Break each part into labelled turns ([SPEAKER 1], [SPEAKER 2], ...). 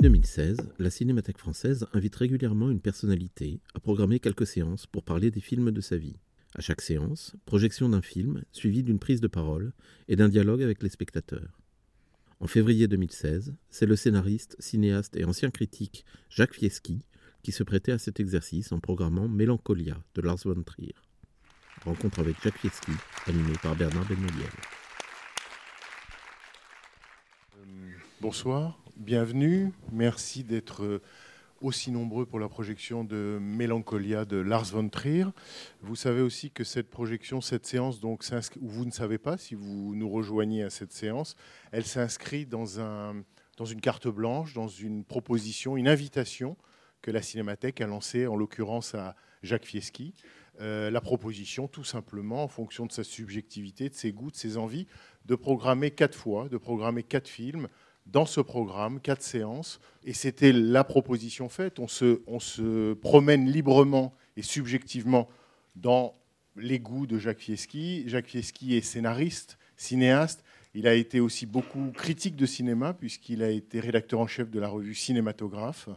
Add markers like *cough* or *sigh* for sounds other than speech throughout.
[SPEAKER 1] Depuis 2016, la Cinémathèque française invite régulièrement une personnalité à programmer quelques séances pour parler des films de sa vie. À chaque séance, projection d'un film suivie d'une prise de parole et d'un dialogue avec les spectateurs. En février 2016, c'est le scénariste, cinéaste et ancien critique Jacques Fieschi qui se prêtait à cet exercice en programmant Mélancolia de Lars von Trier. Rencontre avec Jacques Fieschi, animé par Bernard Benoliel.
[SPEAKER 2] Bonsoir, bienvenue. Merci d'être euh, aussi nombreux pour la projection de Mélancolia de Lars von Trier. Vous savez aussi que cette projection, cette séance, donc, vous ne savez pas si vous nous rejoignez à cette séance, elle s'inscrit dans, un, dans une carte blanche, dans une proposition, une invitation que la Cinémathèque a lancée, en l'occurrence à Jacques Fieschi. Euh, la proposition, tout simplement, en fonction de sa subjectivité, de ses goûts, de ses envies, de programmer quatre fois, de programmer quatre films dans ce programme, quatre séances. Et c'était la proposition faite. On se, promène librement et subjectivement dans les goûts de Jacques Fieschi. Jacques Fieschi est scénariste, cinéaste. Il a été aussi beaucoup critique de cinéma, puisqu'il a été rédacteur en chef de la revue Cinématographe.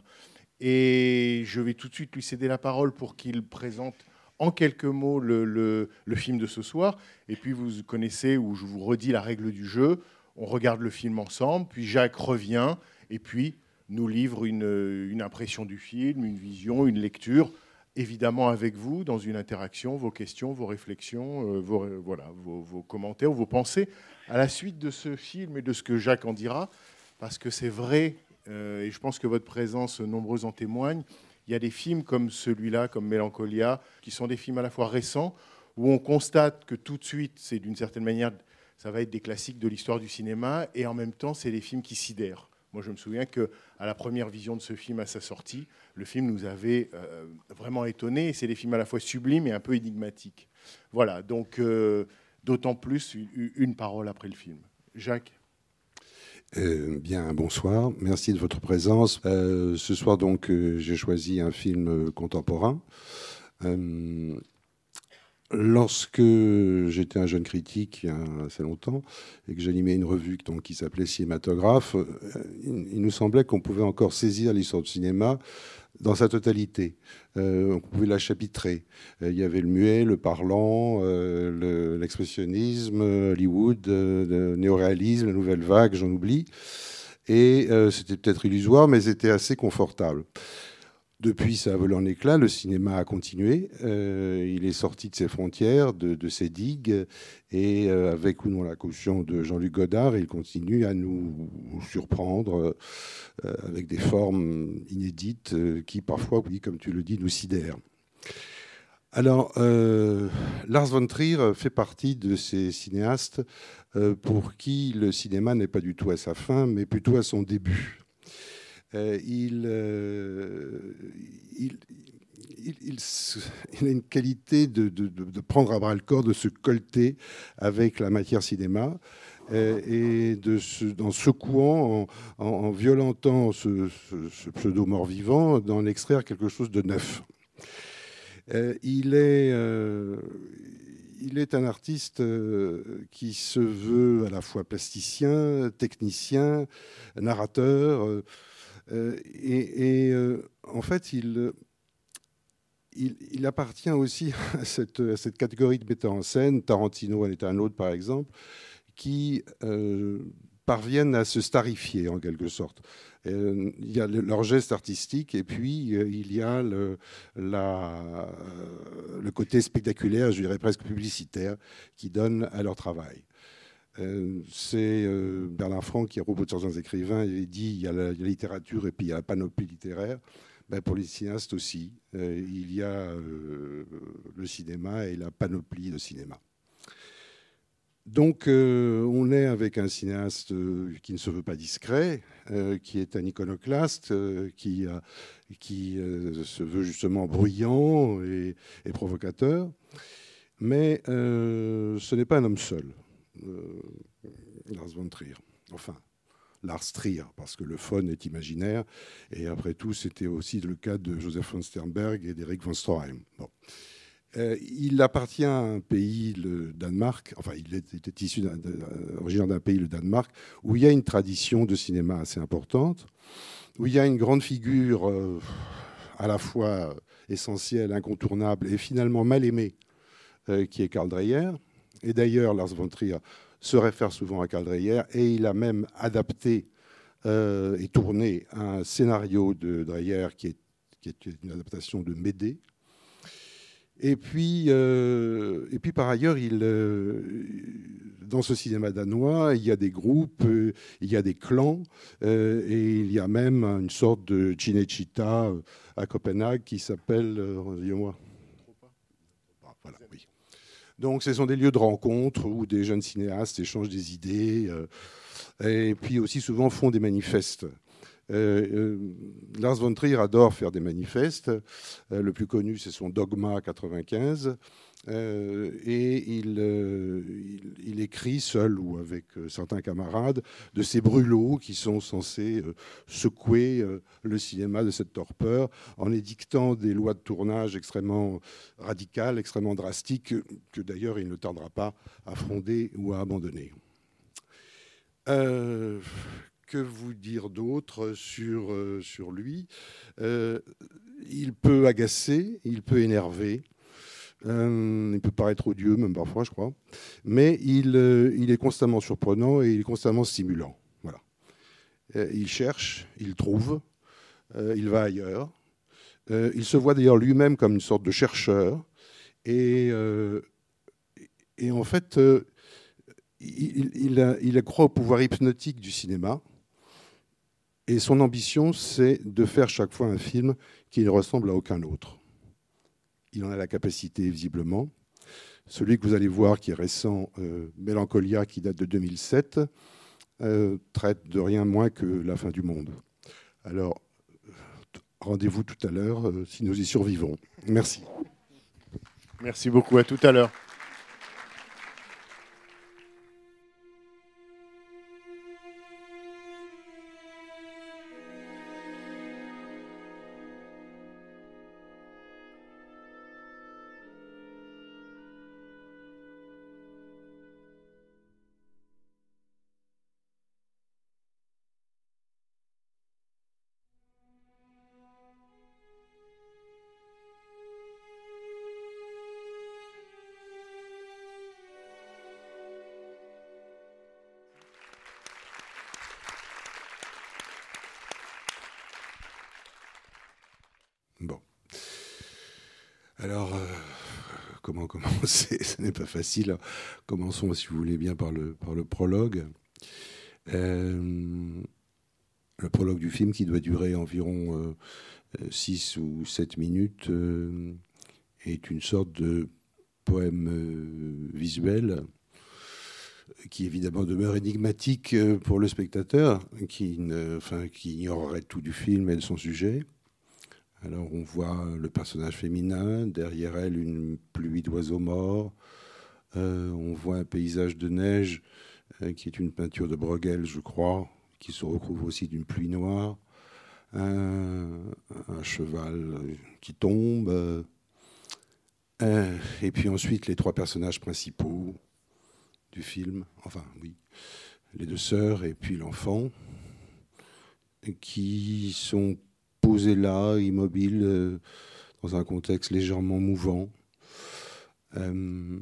[SPEAKER 2] Et je vais tout de suite lui céder la parole pour qu'il présente en quelques mots le- le film de ce soir. Et puis vous connaissez, ou je vous redis la règle du jeu, on regarde le film ensemble, puis Jacques revient, et puis nous livre une, impression du film, une vision, une lecture, évidemment avec vous, dans une interaction, vos questions, vos réflexions, euh, vos, voilà, vos, vos commentaires, vos pensées, à la suite de ce film et de ce que Jacques en dira, parce que c'est vrai, euh, et je pense que votre présence nombreuse en témoigne, il y a des films comme celui-là, comme Mélancolia, qui sont des films à la fois récents, où on constate que tout de suite, c'est d'une certaine manière, ça va être des classiques de l'histoire du cinéma, et en même temps, c'est des films qui sidèrent. Moi, je me souviens que à la première vision de ce film à sa sortie, le film nous avait euh, vraiment étonnés. Et c'est des films à la fois sublimes et un peu énigmatiques. Voilà, donc euh, d'autant plus une, parole après le film. Jacques?
[SPEAKER 3] Euh, bien, bonsoir. Merci de votre présence. Ce soir, donc, j'ai choisi un film contemporain. Lorsque j'étais un jeune critique il y a assez longtemps et que j'animais une revue qui s'appelait Cinématographe, euh, il, nous semblait qu'on pouvait encore saisir l'histoire du cinéma dans sa totalité. Euh, on pouvait la chapitrer. Euh, il y avait le muet, le parlant, le- l'expressionnisme, Hollywood, le néoréalisme, la nouvelle vague, j'en oublie. Et c'était peut-être illusoire, mais c'était assez confortable. Depuis, ça a en éclat, le cinéma a continué. Euh, il est sorti de ses frontières, de, ses digues, et euh, avec ou non la caution de Jean-Luc Godard, il continue à nous surprendre euh, avec des formes inédites qui, parfois, oui, comme tu le dis, nous sidèrent. Alors, Lars von Trier fait partie de ces cinéastes pour qui le cinéma n'est pas du tout à sa fin, mais plutôt à son début. Euh, il, euh, il, *laughs* a une qualité de, prendre à bras le corps, de se colter avec la matière cinéma euh, et de secouant, en, en- en violentant ce, pseudo mort-vivant, d'en extraire quelque chose de neuf. Il, est, il est un artiste qui se veut à la fois plasticien, technicien, narrateur. Euh, euh, et euh, en fait, il, il appartient aussi *laughs* à cette, catégorie de metteurs en scène, Tarantino en est un autre par exemple, qui euh, parviennent à se starifier en quelque sorte. Euh, il y a le- leur geste artistique et puis euh, il y a le, euh, le côté spectaculaire, je dirais presque publicitaire, qui donne à leur travail. Euh, c'est euh, Bernard Franck qui, à propos de certains écrivains, il dit il y, a la, la littérature et puis il y a la panoplie littéraire. Ben, pour les cinéastes aussi, euh, il y a euh, le cinéma et la panoplie de cinéma. Donc, on est avec un cinéaste qui ne se veut pas discret, qui est un iconoclaste, qui, se veut justement bruyant et, provocateur. Mais ce n'est pas un homme seul, Lars von Trier. Enfin, Lars Trier, parce que le phone est imaginaire. Et après tout, c'était aussi le cas de Joseph von Sternberg et d'Eric von Stroheim. Euh, il appartient à un pays, le Danemark, enfin il était issu d'un- d'un- originaire d'un pays, le Danemark, où il y a une tradition de cinéma assez importante, où il y a une grande figure euh, à la fois essentielle, incontournable et finalement mal aimée, euh, qui est Karl Dreyer. Et d'ailleurs, Lars von Trier se réfère souvent à Karl Dreyer et il a même adapté euh, et tourné un scénario de Dreyer qui est, une adaptation de Médée. Et puis, euh, et puis par ailleurs, il, euh, dans ce cinéma danois, il y a des groupes, il y a des clans, et il y a même une sorte de Cinecittà à Copenhague qui s'appelle, dis-moi. Donc, ce sont des lieux de rencontre où des jeunes cinéastes échangent des idées, euh, et puis aussi souvent font des manifestes. Euh, euh, Lars von Trier adore faire des manifestes. Le plus connu, c'est son Dogma 95. Euh, et il, euh, il, écrit seul ou avec euh, certains camarades de ces brûlots qui sont censés secouer le cinéma de cette torpeur en édictant des lois de tournage extrêmement radicales, extrêmement drastiques, que d'ailleurs il ne tardera pas à fronder ou à abandonner. Que vous dire d'autre sur, sur lui? Il peut agacer, il peut énerver, euh, il peut paraître odieux, même parfois, je crois, mais il, euh, est constamment surprenant et il est constamment stimulant. Voilà. Euh, il cherche, il trouve, euh, il va ailleurs. Il se voit d'ailleurs lui-même comme une sorte de chercheur. Et, en fait, il, il croit au pouvoir hypnotique du cinéma. Et son ambition, c'est de faire chaque fois un film qui ne ressemble à aucun autre. Il en a la capacité, visiblement. Celui que vous allez voir, qui est récent, euh, Mélancolia, qui date de 2007, euh, traite de rien moins que la fin du monde. Alors, euh, rendez-vous tout à l'heure, euh, si nous y survivons. Merci.
[SPEAKER 2] Merci beaucoup. À tout à l'heure.
[SPEAKER 3] Alors, euh, comment commencer *laughs* Ce n'est pas facile. Commençons, si vous voulez bien, par le, par le prologue. Euh, le prologue du film, qui doit durer environ 6 ou 7 minutes, euh, est une sorte de poème euh, visuel qui évidemment demeure énigmatique euh, pour le spectateur, qui, ne, qui ignorerait tout du film et de son sujet. Alors on voit le personnage féminin, derrière elle une pluie d'oiseaux morts, Euh, on voit un paysage de neige euh, qui est une peinture de Bruegel, je crois, qui se recouvre aussi d'une pluie noire, un, cheval qui tombe, euh, et puis ensuite les trois personnages principaux du film, enfin oui, les deux sœurs et puis l'enfant, qui sont posés là, immobiles, euh, dans un contexte légèrement mouvant. Euh,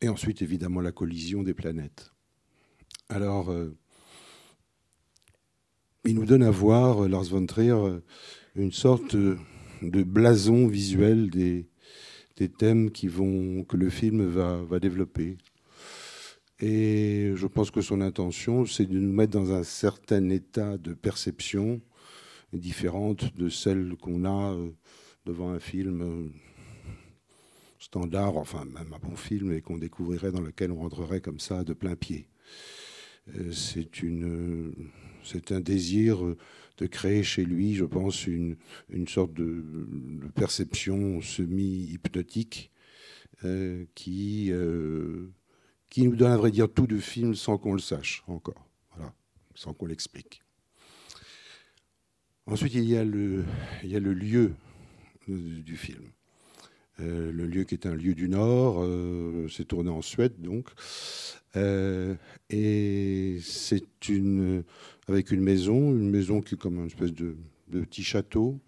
[SPEAKER 3] et ensuite, évidemment, la collision des planètes. Alors, euh, il nous donne à voir, Lars von Trier, une sorte de blason visuel des, thèmes qui vont, que le film va développer. Et je pense que son intention, c'est de nous mettre dans un certain état de perception différente de celle qu'on a euh, devant un film euh, standard, enfin même un bon film, et qu'on découvrirait, dans lequel on rentrerait comme ça de plein pied. Euh, c'est un désir de créer chez lui, je pense, une, sorte de, perception semi-hypnotique qui, qui nous donne, à vrai dire, tout de film sans qu'on le sache encore, sans qu'on l'explique. Ensuite, il y a le, lieu du film. Euh, le lieu qui est un lieu du Nord, euh, c'est tourné en Suède donc, euh, et c'est une avec une maison, une maison qui est comme une espèce de, de petit château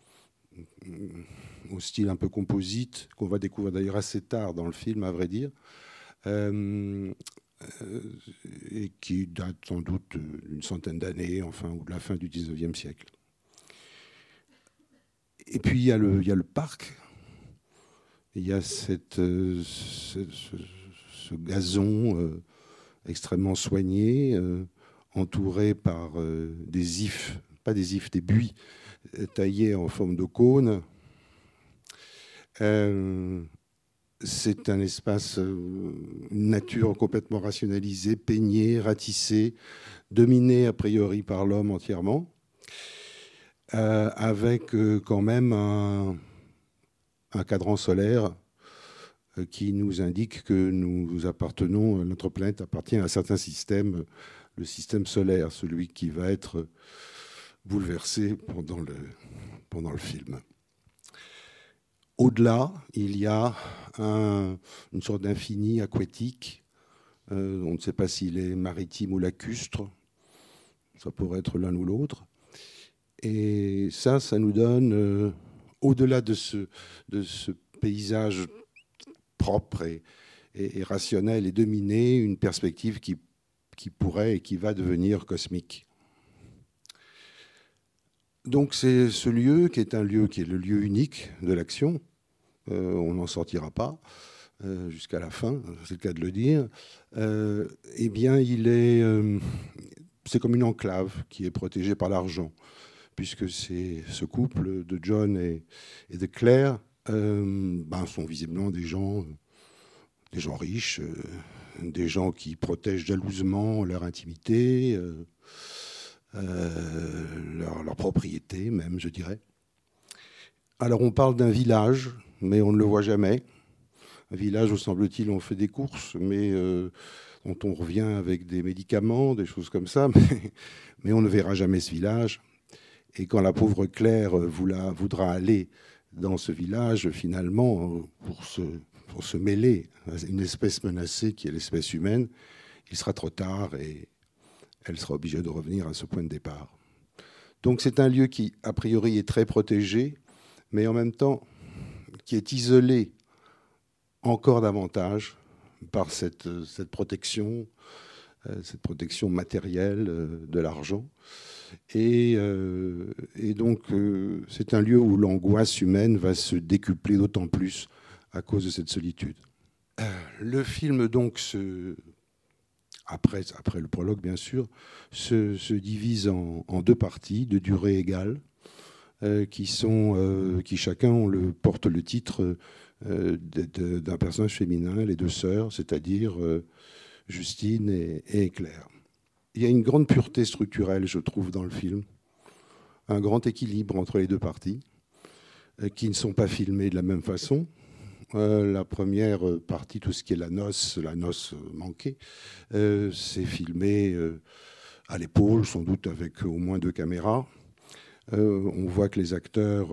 [SPEAKER 3] au style un peu composite qu'on va découvrir d'ailleurs assez tard dans le film, à vrai dire, et qui date sans doute d'une centaine d'années, enfin, ou de la fin du 19e siècle. Et puis il y a le, parc, il y a cette, euh, ce, gazon euh, extrêmement soigné, euh, entouré par des ifs, pas des ifs, des buis taillés en forme de cône. C'est un espace, une nature complètement rationalisée, peignée, ratissée, dominée a priori par l'homme entièrement, euh, avec euh, quand même un, cadran solaire euh, qui nous indique que nous appartenons, notre planète appartient à un certain système, le système solaire, celui qui va être bouleversé pendant le, pendant le film. Au-delà, il y a un- une sorte d'infini aquatique. On ne sait pas s'il est maritime ou lacustre. Ça pourrait être l'un ou l'autre. Et ça, ça nous donne, euh, au-delà de ce, paysage propre et, rationnel et dominé, une perspective qui, pourrait et qui va devenir cosmique. Donc c'est ce lieu qui est un lieu qui est le lieu unique de l'action. Euh, on n'en sortira pas euh, jusqu'à la fin, c'est le cas de le dire. Eh bien, il est, c'est comme une enclave qui est protégée par l'argent, puisque ce couple de John et, de Claire euh, ben, sont visiblement des gens, gens riches, euh, des gens qui protègent jalousement leur intimité. euh, euh, leur, propriété même, je dirais. Alors on parle d'un village, mais on ne le voit jamais. Un village où semble-t-il on fait des courses, mais euh, dont on revient avec des médicaments, des choses comme ça, *laughs* mais on ne verra jamais ce village. Et quand la pauvre Claire voula- voudra aller dans ce village, finalement, euh, pour se, pour mêler à une espèce menacée qui est l'espèce humaine, il sera trop tard et elle sera obligée de revenir à ce point de départ. Donc c'est un lieu qui, a priori, est très protégé, mais en même temps qui est isolé encore davantage par cette, cette protection, euh, cette protection matérielle euh, de l'argent. Et, euh, donc euh, c'est un lieu où l'angoisse humaine va se décupler d'autant plus à cause de cette solitude. Euh, Le film donc se, après, après le prologue bien sûr, se, se divise en, deux parties de durée égale, euh, qui, sont, euh, qui chacun porte le titre euh, d'un personnage féminin, les deux sœurs, c'est-à-dire euh, Justine et, Claire. Il y a une grande pureté structurelle, je trouve, dans le film, un grand équilibre entre les deux parties, euh, qui ne sont pas filmées de la même façon. Euh, la première partie, tout ce qui est la noce, la noce manquée, euh, c'est filmé à l'épaule, sans doute avec au moins deux caméras. On voit que les acteurs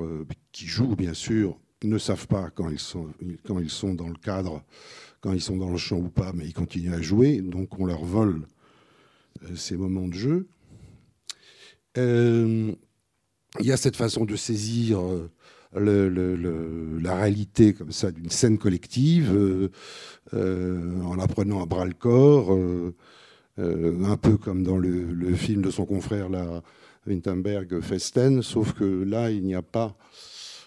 [SPEAKER 3] qui jouent, bien sûr, ne savent pas quand ils sont dans le cadre, quand ils sont dans le champ ou pas, mais ils continuent à jouer, donc on leur vole euh, ces moments de jeu. Euh, il y a cette façon de saisir euh, la réalité comme ça d'une scène collective en la prenant à bras le corps, un peu comme dans le, film de son confrère là, Winterberg Festen, sauf que là il n'y a pas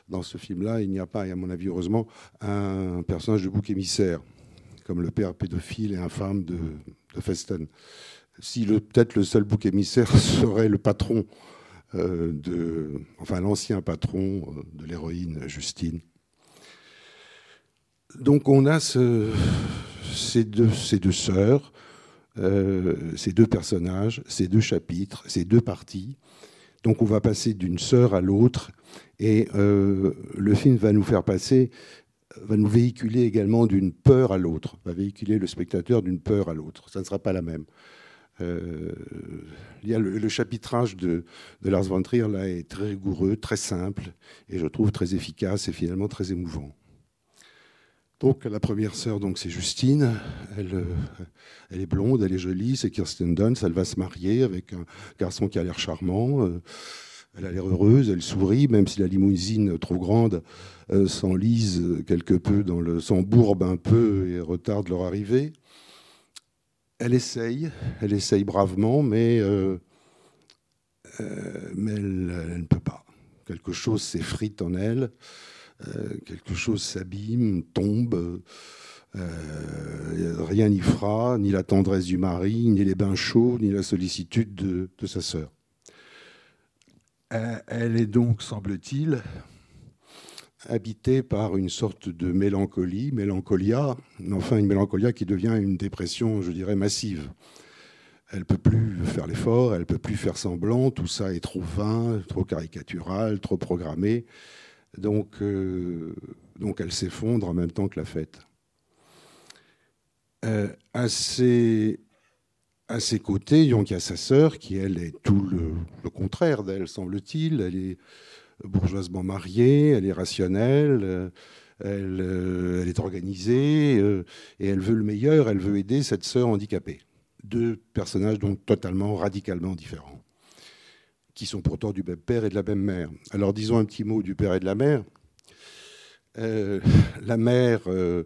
[SPEAKER 3] dans ce film-là, il n'y a pas, et à mon avis heureusement, un personnage de bouc émissaire, comme le père pédophile et infâme de, Festen. Si peut-être le seul bouc émissaire *laughs* serait le patron euh, de, enfin l'ancien patron euh, de l'héroïne Justine. Donc on a ce, ces, deux, sœurs, euh, ces deux personnages, ces deux chapitres, ces deux parties. Donc on va passer d'une sœur à l'autre et le film va nous faire passer, va nous véhiculer également d'une peur à l'autre, va véhiculer le spectateur d'une peur à l'autre. Ça ne sera pas la même. Euh, il y a le, chapitrage de, de, Lars von Trier là est très rigoureux, très simple et je trouve très efficace et finalement très émouvant. Donc la première sœur, donc c'est Justine. Elle, euh, elle, est blonde, elle est jolie, c'est Kirsten Dunst. Elle va se marier avec un garçon qui a l'air charmant. Euh, elle a l'air heureuse, elle sourit, même si la limousine trop grande euh, s'enlise quelque peu, dans le, s'embourbe un peu et retarde leur arrivée. Elle essaye, elle essaye bravement, mais, euh, euh, elle, ne peut pas. Quelque chose s'effrite en elle, quelque chose s'abîme, tombe. rien n'y fera, ni la tendresse du mari, ni les bains chauds, ni la sollicitude de, de sa sœur. Elle est donc, semble-t-il, habitée par une sorte de mélancolie, mélancolia, enfin une mélancolia qui devient une dépression, je dirais, massive. Elle ne peut plus faire l'effort, elle peut plus faire semblant, tout ça est trop vain, trop caricatural, trop programmé. Donc, euh, elle s'effondre en même temps que la fête. Euh, à ses côtés, donc il y a sa sœur qui, elle, est tout le, contraire d'elle, semble-t-il. Elle est bourgeoisement mariée, elle est rationnelle, elle, euh, elle, est organisée euh, et elle veut le meilleur, elle veut aider cette sœur handicapée. Deux personnages donc totalement, radicalement différents, qui sont pourtant du même père et de la même mère. Alors disons un petit mot du père et de la mère. Euh, la mère euh,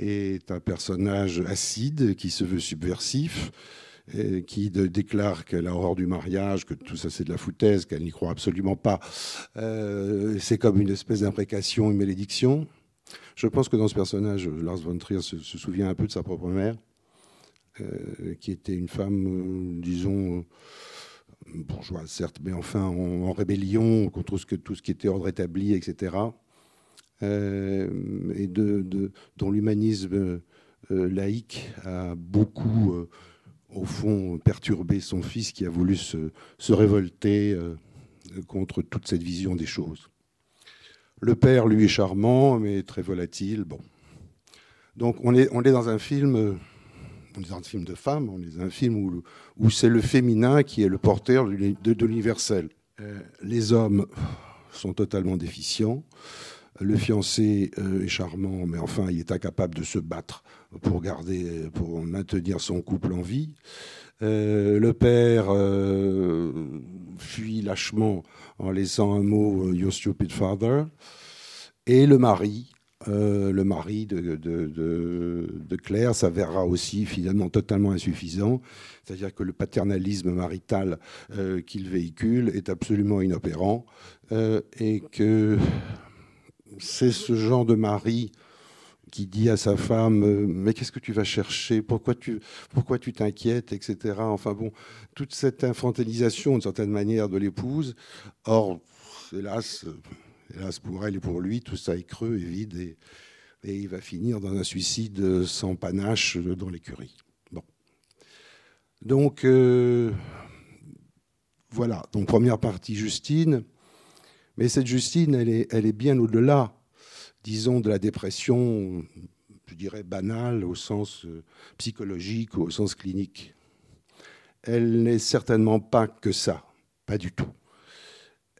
[SPEAKER 3] est un personnage acide qui se veut subversif qui déclare qu'elle a horreur du mariage, que tout ça c'est de la foutaise, qu'elle n'y croit absolument pas. Euh, c'est comme une espèce d'imprécation, une malédiction. Je pense que dans ce personnage, Lars von Trier se, souvient un peu de sa propre mère, euh, qui était une femme, euh, disons, bourgeoise certes, mais enfin en, rébellion contre tout ce qui était ordre établi, etc. et de, de, dont l'humanisme laïque a beaucoup au fond, perturber son fils qui a voulu se, révolter euh, contre toute cette vision des choses. Le père, lui, est charmant, mais très volatile. Bon. Donc, on est, dans un film. On est dans un film de femme, on est dans un film où, c'est le féminin qui est le porteur de, l'universel. Euh, les hommes sont totalement déficients. Le fiancé euh, est charmant, mais enfin, il est incapable de se battre pour garder, pour maintenir son couple en vie. Euh, le père euh, fuit lâchement en laissant un mot "Your stupid father", et le mari, le mari de, de, Claire s'avérera aussi finalement totalement insuffisant, c'est-à-dire que le paternalisme marital qu'il véhicule est absolument inopérant et que c'est ce genre de mari qui dit à sa femme euh, mais qu'est-ce que tu vas chercher? Pourquoi tu pourquoi tu t'inquiètes? etc enfin bon toute cette infantilisation d'une certaine manière de l'épouse. Or hélas hélas pour elle et pour lui tout ça est creux et vide et, il va finir dans un suicide sans panache dans l'écurie. Bon. Donc euh, voilà. Donc première partie Justine mais cette Justine elle est, bien au-delà disons, de la dépression, je dirais, banale au sens euh, psychologique ou au sens clinique. Elle n'est certainement pas que ça, pas du tout.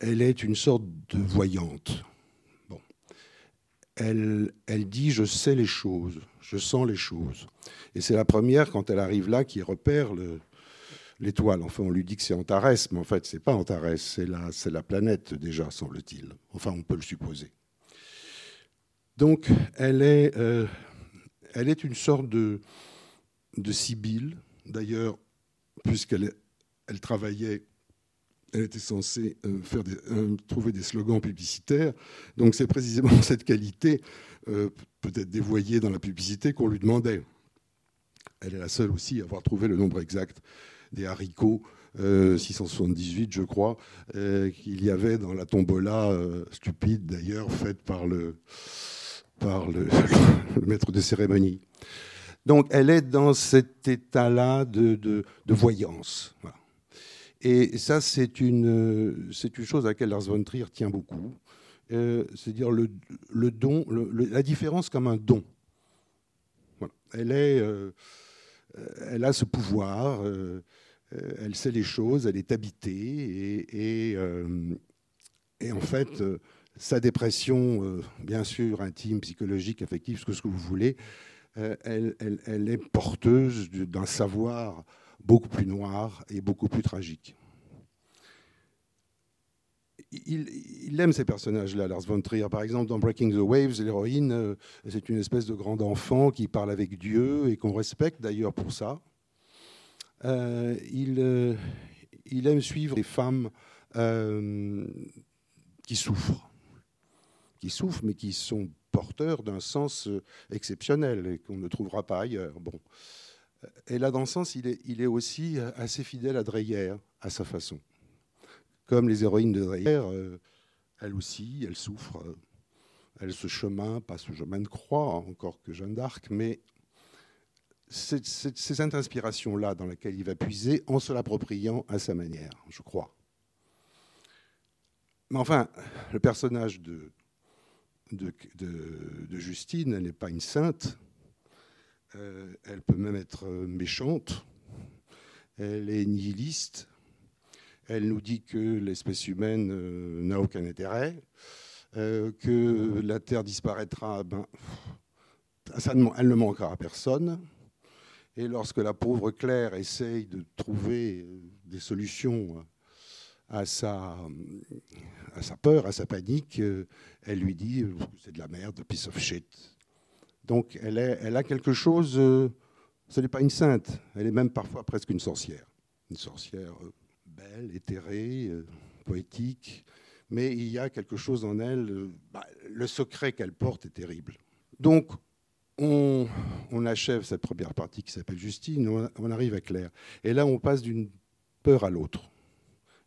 [SPEAKER 3] Elle est une sorte de voyante. Elle, elle dit je sais les choses, je sens les choses. Et c'est la première, quand elle arrive là, qui repère le, l'étoile. Enfin, on lui dit que c'est Antares, mais en fait, c'est pas Antares, c'est la, c'est la planète déjà, semble-t-il. Enfin, on peut le supposer. Donc, elle est, euh, une sorte de, sibylle. D'ailleurs, puisqu'elle elle travaillait, elle était censée euh, euh, trouver des slogans publicitaires. Donc, c'est précisément *laughs* cette qualité, peut-être dévoyée dans la publicité, qu'on lui demandait. Elle est la seule aussi à avoir trouvé le nombre exact des haricots euh, 678, je crois, euh, qu'il y avait dans la tombola euh, stupide d'ailleurs faite par le par le, *laughs* maître de cérémonie. Donc elle est dans cet état-là de, de, voyance. Et ça, c'est une, c'est une chose à laquelle Lars von Trier tient beaucoup. Euh, c'est-à-dire le, le don, la différence comme un don. Elle, est, euh, elle a ce pouvoir, euh, elle sait les choses, elle est habitée, et, euh, en fait, euh, sa dépression, bien sûr, intime, psychologique, affective, ce que, ce que vous voulez, elle, est porteuse d'un savoir beaucoup plus noir et beaucoup plus tragique. Il, il, aime ces personnages-là, Lars von Trier. Par exemple, dans Breaking the Waves, l'héroïne, c'est une espèce de grand enfant qui parle avec Dieu et qu'on respecte d'ailleurs pour ça. Euh, il, euh, il, aime suivre les femmes euh, qui souffrent, qui souffrent, mais qui sont porteurs d'un sens exceptionnel et qu'on ne trouvera pas ailleurs. Bon. Et là, dans ce sens, il est, aussi assez fidèle à Dreyer, à sa façon. Comme les héroïnes de Dreyer, elles aussi, elles souffrent. Elles ce chemin, pas ce chemin de croix, encore que Jeanne d'Arc, mais c'est cette inspiration-là dans laquelle il va puiser en se l'appropriant à sa manière, je crois. Mais enfin, le personnage de, Justine, elle n'est pas une sainte. Euh, elle peut même être méchante. Elle est nihiliste. Elle nous dit que l'espèce humaine euh, n'a aucun intérêt, euh, que la Terre disparaîtra, ben, elle ne manquera à personne. Et lorsque la pauvre Claire essaye de trouver des solutions à sa, à sa peur, à sa panique, elle lui dit c'est de la merde, piece of shit. Donc elle, est, elle a quelque chose, euh, ce n'est pas une sainte, elle est même parfois presque une sorcière. Une sorcière euh, belle, éthérée, euh, poétique, mais il y a quelque chose en elle, euh, bah, le secret qu'elle porte est terrible. Donc on, achève cette première partie qui s'appelle Justine, on, arrive à Claire. Et là on passe d'une peur à l'autre.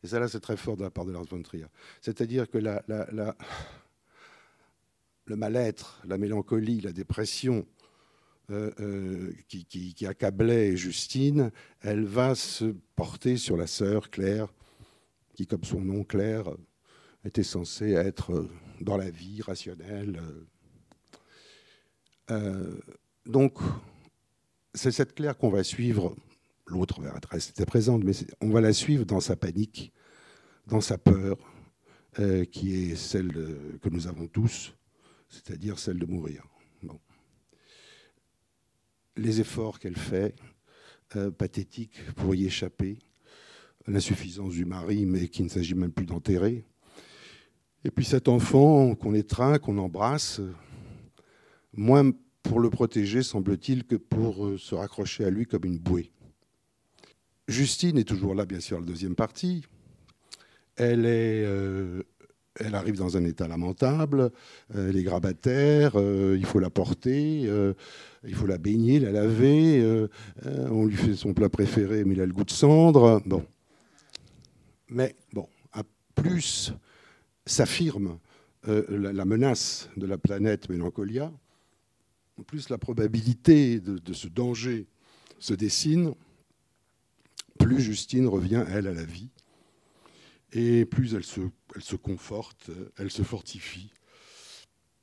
[SPEAKER 3] Et ça là c'est très fort de la part de Lars von Trier. C'est-à-dire que le mal-être, la mélancolie, la dépression euh, euh, qui, accablait Justine, elle va se porter sur la sœur Claire, qui, comme son nom Claire, était censée être dans la vie rationnelle. Euh, donc, c'est cette Claire qu'on va suivre. L'autre va rester présente, mais on va la suivre dans sa panique, dans sa peur, euh, qui est celle que nous avons tous c'est-à-dire celle de mourir. Les efforts qu'elle fait, euh, pathétiques, pour y échapper, l'insuffisance du mari, mais qu'il ne s'agit même plus d'enterrer. Et puis cet enfant qu'on étreint, qu'on embrasse, moins pour le protéger, semble-t-il, que pour euh, se raccrocher à lui comme une bouée. Justine est toujours là, bien sûr, la deuxième partie. Elle est euh, elle arrive dans un état lamentable, euh, elle est grabataire, il faut la porter, il faut la baigner, la laver, on lui fait son plat préféré, mais il a le goût de cendre. Bon. Mais bon, à plus s'affirme la, la, menace de la planète Mélancolia, plus la probabilité de, ce danger se dessine, plus Justine revient, elle, à la vie. Et plus elle se, conforte, elle se fortifie.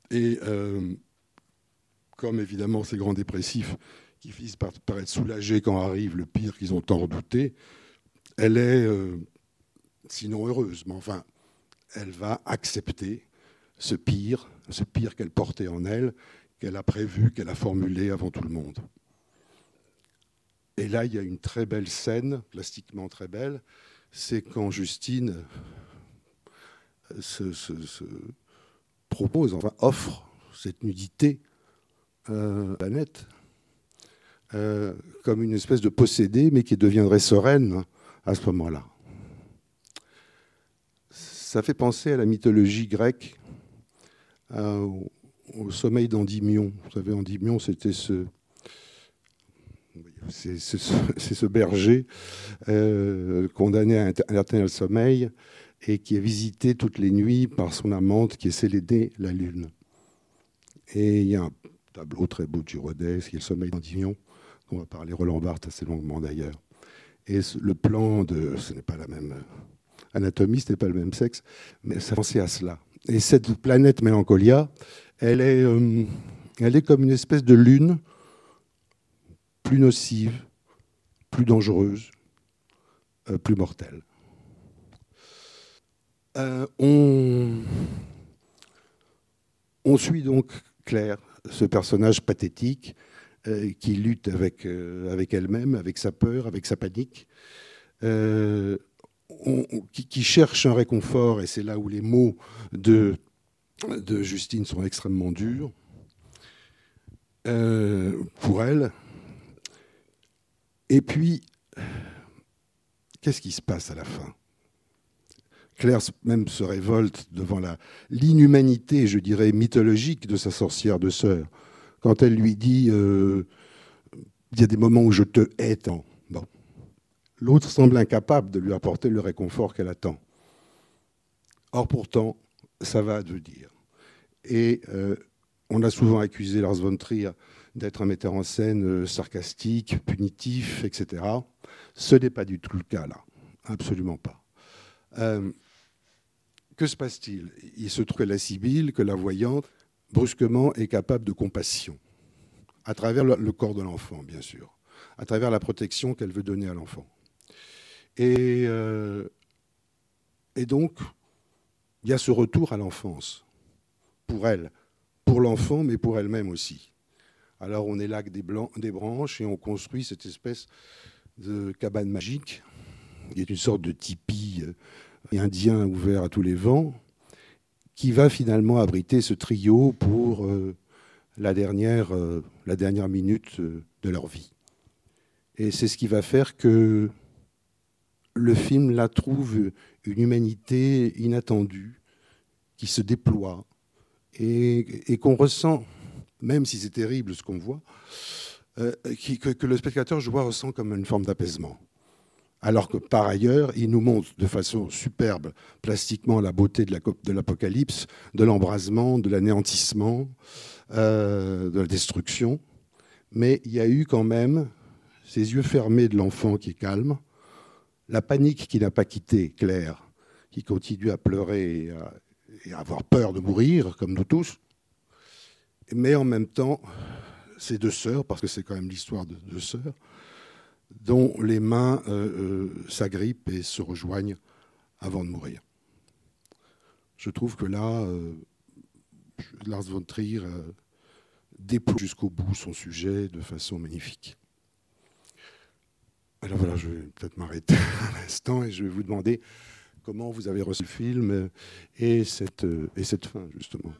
[SPEAKER 3] Et euh, comme évidemment ces grands dépressifs qui finissent par, par, être soulagés quand arrive le pire qu'ils ont tant redouté, elle est, euh, sinon heureuse, mais enfin, elle va accepter ce pire, ce pire qu'elle portait en elle, qu'elle a prévu, qu'elle a formulé avant tout le monde. Et là, il y a une très belle scène, plastiquement très belle, c'est quand Justine se, se, se, propose, enfin offre cette nudité euh, à euh, comme une espèce de possédée, mais qui deviendrait sereine à ce moment-là. Ça fait penser à la mythologie grecque, euh, au, sommeil d'Endymion. Vous savez, Endymion, c'était ce, *laughs* c'est ce, berger euh, condamné à un éternel sommeil et qui est visité toutes les nuits par son amante qui est Sélédée la lune. Et il y a un tableau très beau de Girodet, qui est le sommeil d'Andignon, dont va parler Roland Barthes assez longuement d'ailleurs. Et le plan de. Ce n'est pas la même anatomie, ce n'est pas le même sexe, mais ça pensait à cela. Et cette planète Mélancolia, elle est, euh, elle est comme une espèce de lune plus nocive, plus dangereuse, euh, plus mortelle. Euh, on, suit donc Claire, ce personnage pathétique qui lutte avec, avec elle-même, avec sa peur, avec sa panique, qui cherche un réconfort, et c'est là où les mots de, de Justine sont extrêmement durs euh, pour elle. Et puis, qu'est-ce qui se passe à la fin? Claire même se révolte devant l'inhumanité, je dirais, mythologique de sa sorcière de sœur. Quand elle lui dit euh, Il y a des moments où je te hais tant. L'autre semble incapable de lui apporter le réconfort qu'elle attend. Or, pourtant, ça va advenir. Et euh, on a souvent accusé Lars von Trier d'être un metteur en scène euh, sarcastique, punitif, etc. Ce n'est pas du tout le cas là. Absolument pas. Euh, que se passe-t-il? Il se trouve que la Sibylle, que la voyante, brusquement est capable de compassion, à travers le, corps de l'enfant, bien sûr, à travers la protection qu'elle veut donner à l'enfant. Et donc, il y a ce retour à l'enfance, pour elle, pour l'enfant, mais pour elle-même aussi. Alors on élague des, blancs, des branches et on construit cette espèce de cabane magique, qui est une sorte de tipi euh, indien ouvert à tous les vents, qui va finalement abriter ce trio pour euh, la, dernière, euh, la dernière minute de leur vie. Et c'est ce qui va faire que le film là trouve une humanité inattendue qui se déploie et, qu'on ressent, même si c'est terrible ce qu'on voit, euh, que, le spectateur, je vois, ressent comme une forme d'apaisement. Alors que par ailleurs, il nous montre de façon superbe, plastiquement, la beauté de l'apocalypse, de l'embrasement, de l'anéantissement, euh, de la destruction. Mais il y a eu quand même ces yeux fermés de l'enfant qui est calme, la panique qui n'a pas quitté Claire, qui continue à pleurer et à, avoir peur de mourir, comme nous tous. Mais en même temps, ces deux sœurs, parce que c'est quand même l'histoire de deux sœurs, dont les mains euh, euh, s'agrippent et se rejoignent avant de mourir. Je trouve que là, euh, Lars von Trier déploie jusqu'au bout son sujet de façon magnifique. Alors voilà, je vais peut-être m'arrêter *laughs* un instant et je vais vous demander comment vous avez reçu le film et cette, euh, et cette fin, justement.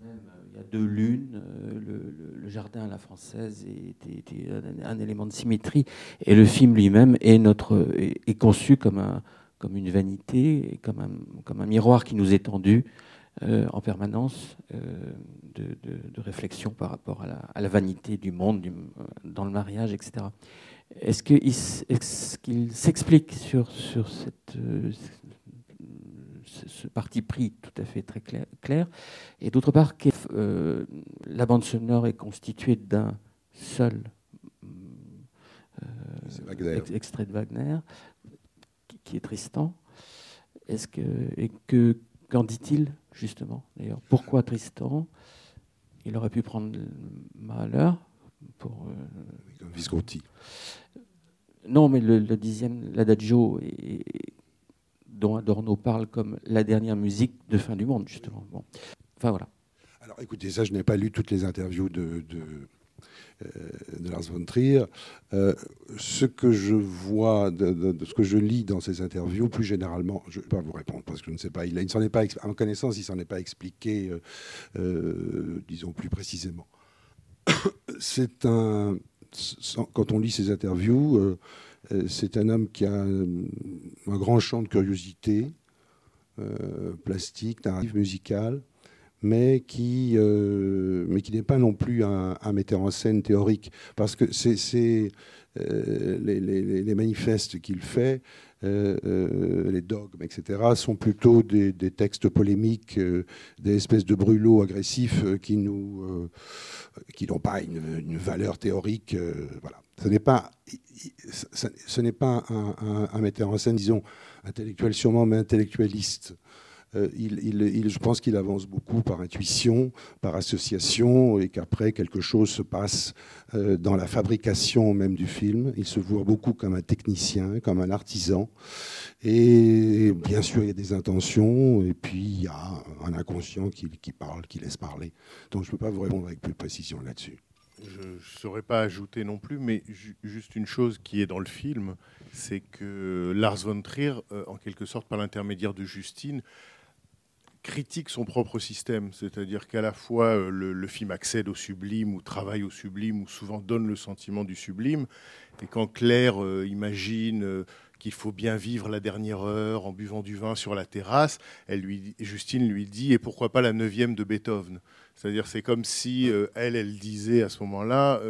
[SPEAKER 4] Il y a deux lunes, euh, le, jardin à la française était, un, élément de symétrie, et le film lui-même est, est, conçu comme, un, comme une vanité, comme un, comme un miroir qui nous est tendu euh, en permanence de, de- réflexion par rapport à la, à la vanité du monde, dans le mariage, etc. Est-ce qu'il s'explique sur, sur cette, euh, ce, ce parti pris tout à fait très clair, clair? Et d'autre part, euh, la bande sonore est constituée d'un seul euh, ex- extrait de Wagner, qui, qui est Tristan. Est-ce que et que qu'en dit-il justement D'ailleurs, pourquoi Tristan? Il aurait pu prendre Mahler pour euh,
[SPEAKER 3] Visconti.
[SPEAKER 4] non, mais le, le dixième, l'adagio, est- dont Adorno parle comme la dernière musique de fin du monde, justement. Bon. Enfin voilà.
[SPEAKER 3] Alors écoutez, ça, je n'ai pas lu toutes les interviews de, de, euh, de Lars von Trier. Euh, ce que je vois, de, ce que je lis dans ces interviews, plus généralement, je ne vais pas vous répondre parce que je ne sais pas. Il, il ne s'en est pas, à ma connaissance, il ne s'en est pas expliqué, euh, disons plus précisément. C'est un. Quand on lit ces interviews, euh, euh, c'est un homme qui a un, grand champ de curiosité euh, plastique, narrative, musicale mais qui, mais qui n'est pas non plus un, metteur en scène théorique. Parce que c'est, les manifestes qu'il fait euh, euh, les dogmes, etc., sont plutôt des, textes polémiques, euh, des espèces de brûlots agressifs qui nous, qui n'ont pas une, valeur théorique. voilà. Ce n'est pas, ce n'est pas un, un- un metteur en scène, disons, intellectuel sûrement, mais intellectualiste. Euh, il, je pense qu'il avance beaucoup par intuition, par association, et qu'après quelque chose se passe euh, dans la fabrication même du film. Il se voit beaucoup comme un technicien, comme un artisan. Et bien sûr, il y a des intentions, et puis il y a un inconscient qui, parle, qui laisse parler. Donc je ne peux pas vous répondre avec plus de précision là-dessus.
[SPEAKER 2] Je ne saurais pas ajouter non plus, mais ju- juste une chose qui est dans le film, c'est que Lars von Trier, euh, en quelque sorte par l'intermédiaire de Justine, critique son propre système. C'est-à-dire qu'à la fois euh, le, film accède au sublime, ou travaille au sublime, ou souvent donne le sentiment du sublime. Et quand Claire euh, imagine euh, qu'il faut bien vivre la dernière heure en buvant du vin sur la terrasse, elle lui, Justine lui dit, et pourquoi pas la neuvième de Beethoven? C'est-à-dire, c'est comme si elle, elle disait à ce moment-là,